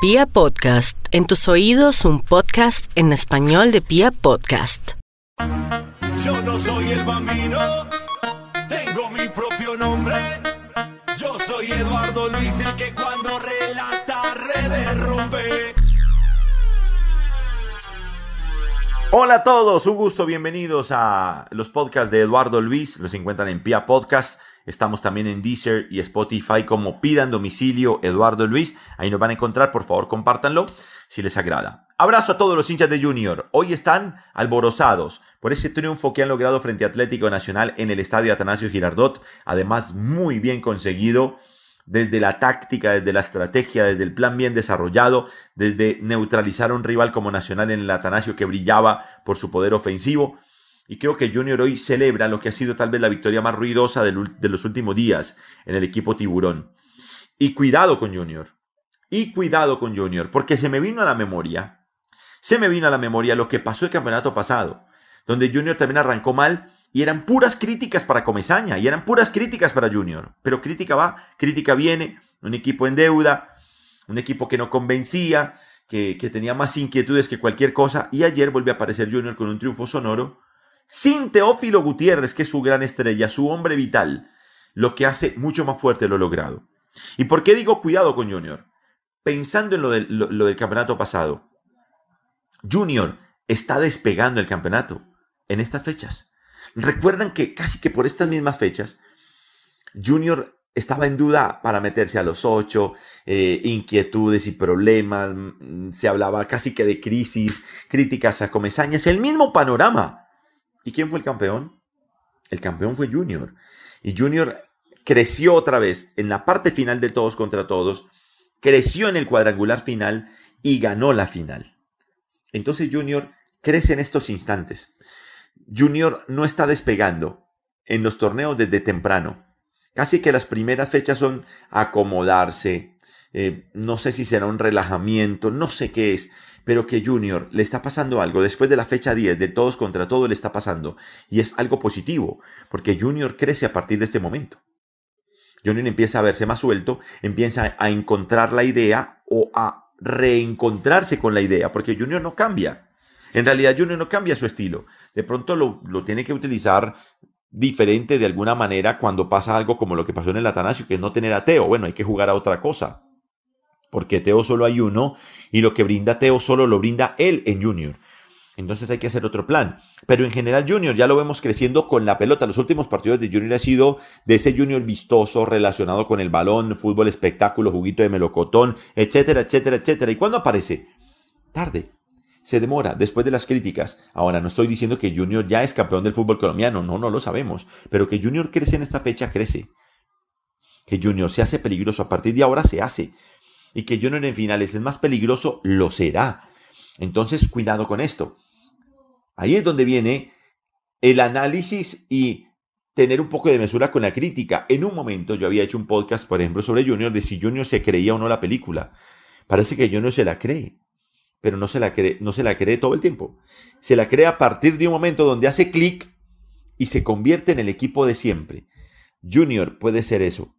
Pia Podcast, en tus oídos un podcast en español de Pia Podcast. Yo no soy el bambino, tengo mi propio nombre. Yo soy Eduardo Luis, el que cuando relata redes rompe. Hola a todos, un gusto, bienvenidos a los podcasts de Eduardo Luis, los encuentran en Pia Podcast, estamos también en Deezer y Spotify como Pidan Domicilio Eduardo Luis, ahí nos van a encontrar, por favor compártanlo si les agrada. Abrazo a todos los hinchas de Junior, hoy están alborozados por ese triunfo que han logrado frente a Atlético Nacional en el estadio Atanasio Girardot, además muy bien conseguido desde la táctica, desde la estrategia, desde el plan bien desarrollado, desde neutralizar a un rival como Nacional en el Atanasio que brillaba por su poder ofensivo. Y creo que Junior hoy celebra lo que ha sido tal vez la victoria más ruidosa de, los últimos días en el equipo tiburón. Y cuidado con Junior. Y cuidado con Junior, porque se me vino a la memoria, se me vino a la memoria lo que pasó el campeonato pasado, donde Junior también arrancó mal y eran puras críticas para Comesaña, y eran puras críticas para Junior. Pero crítica va, crítica viene, un equipo en deuda, un equipo que no convencía, que, que tenía más inquietudes que cualquier cosa. Y ayer volvió a aparecer Junior con un triunfo sonoro, sin Teófilo Gutiérrez, que es su gran estrella, su hombre vital, lo que hace mucho más fuerte lo logrado. ¿Y por qué digo cuidado con Junior? Pensando en lo del, campeonato pasado, Junior está despegando el campeonato en estas fechas. Recuerdan que casi que por estas mismas fechas, Junior estaba en duda para meterse a los ocho, eh, inquietudes y problemas, mm, se hablaba casi que de crisis, críticas a comezañas, el mismo panorama. ¿Y quién fue el campeón? El campeón fue Junior. Y Junior creció otra vez en la parte final de todos contra todos, creció en el cuadrangular final y ganó la final. Entonces Junior crece en estos instantes. Junior no está despegando en los torneos desde temprano. Casi que las primeras fechas son acomodarse. Eh, no sé si será un relajamiento, no sé qué es, pero que Junior le está pasando algo. Después de la fecha 10, de todos contra todos, le está pasando. Y es algo positivo, porque Junior crece a partir de este momento. Junior empieza a verse más suelto, empieza a encontrar la idea o a reencontrarse con la idea, porque Junior no cambia. En realidad Junior no cambia su estilo. De pronto lo, tiene que utilizar diferente de alguna manera cuando pasa algo como lo que pasó en el Atanasio, que es no tener a Teo. Bueno, hay que jugar a otra cosa. Porque Teo solo hay uno y lo que brinda Teo solo lo brinda él en Junior. Entonces hay que hacer otro plan. Pero en general Junior ya lo vemos creciendo con la pelota. Los últimos partidos de Junior ha sido de ese Junior vistoso relacionado con el balón, fútbol espectáculo, juguito de melocotón, etcétera, etcétera, etcétera. ¿Y cuándo aparece? Tarde se demora después de las críticas. Ahora, no estoy diciendo que Junior ya es campeón del fútbol colombiano, no, no lo sabemos, pero que Junior crece en esta fecha, crece. Que Junior se hace peligroso a partir de ahora, se hace. Y que Junior en finales es más peligroso, lo será. Entonces, cuidado con esto. Ahí es donde viene el análisis y tener un poco de mesura con la crítica. En un momento yo había hecho un podcast, por ejemplo, sobre Junior, de si Junior se creía o no la película. Parece que Junior se la cree pero no se la cree, no se la cree todo el tiempo. Se la cree a partir de un momento donde hace clic y se convierte en el equipo de siempre. Junior puede ser eso.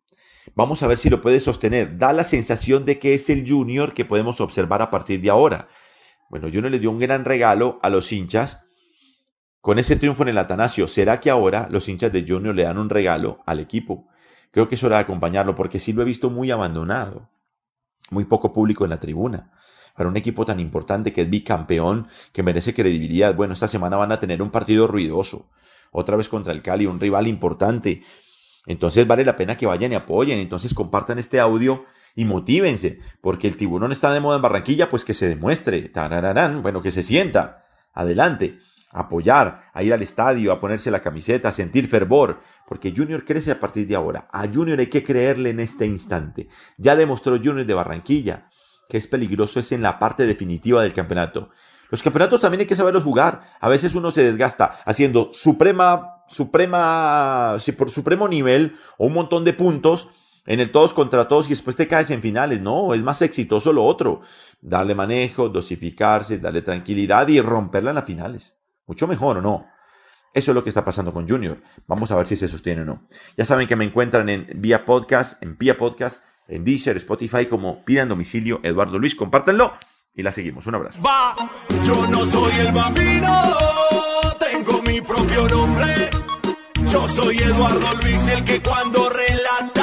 Vamos a ver si lo puede sostener. Da la sensación de que es el Junior que podemos observar a partir de ahora. Bueno, Junior le dio un gran regalo a los hinchas con ese triunfo en el Atanasio. ¿Será que ahora los hinchas de Junior le dan un regalo al equipo? Creo que es hora de acompañarlo porque sí lo he visto muy abandonado. Muy poco público en la tribuna para un equipo tan importante que es bicampeón, que merece credibilidad. Bueno, esta semana van a tener un partido ruidoso, otra vez contra el Cali, un rival importante. Entonces vale la pena que vayan y apoyen, entonces compartan este audio y motívense, porque el tiburón está de moda en Barranquilla, pues que se demuestre, bueno, que se sienta, adelante, apoyar, a ir al estadio, a ponerse la camiseta, a sentir fervor, porque Junior crece a partir de ahora. A Junior hay que creerle en este instante. Ya demostró Junior de Barranquilla, que es peligroso es en la parte definitiva del campeonato. Los campeonatos también hay que saberlos jugar. A veces uno se desgasta haciendo suprema, suprema, por supremo nivel o un montón de puntos en el todos contra todos y después te caes en finales. No, es más exitoso lo otro. Darle manejo, dosificarse, darle tranquilidad y romperla en las finales. Mucho mejor, ¿o no? Eso es lo que está pasando con Junior. Vamos a ver si se sostiene o no. Ya saben que me encuentran en vía podcast, en vía podcast en Deezer, Spotify como Pidan Domicilio Eduardo Luis. Compártanlo y la seguimos. Un abrazo. Yo no soy el bambino, tengo mi propio nombre. Yo soy Eduardo Luis, el que cuando relata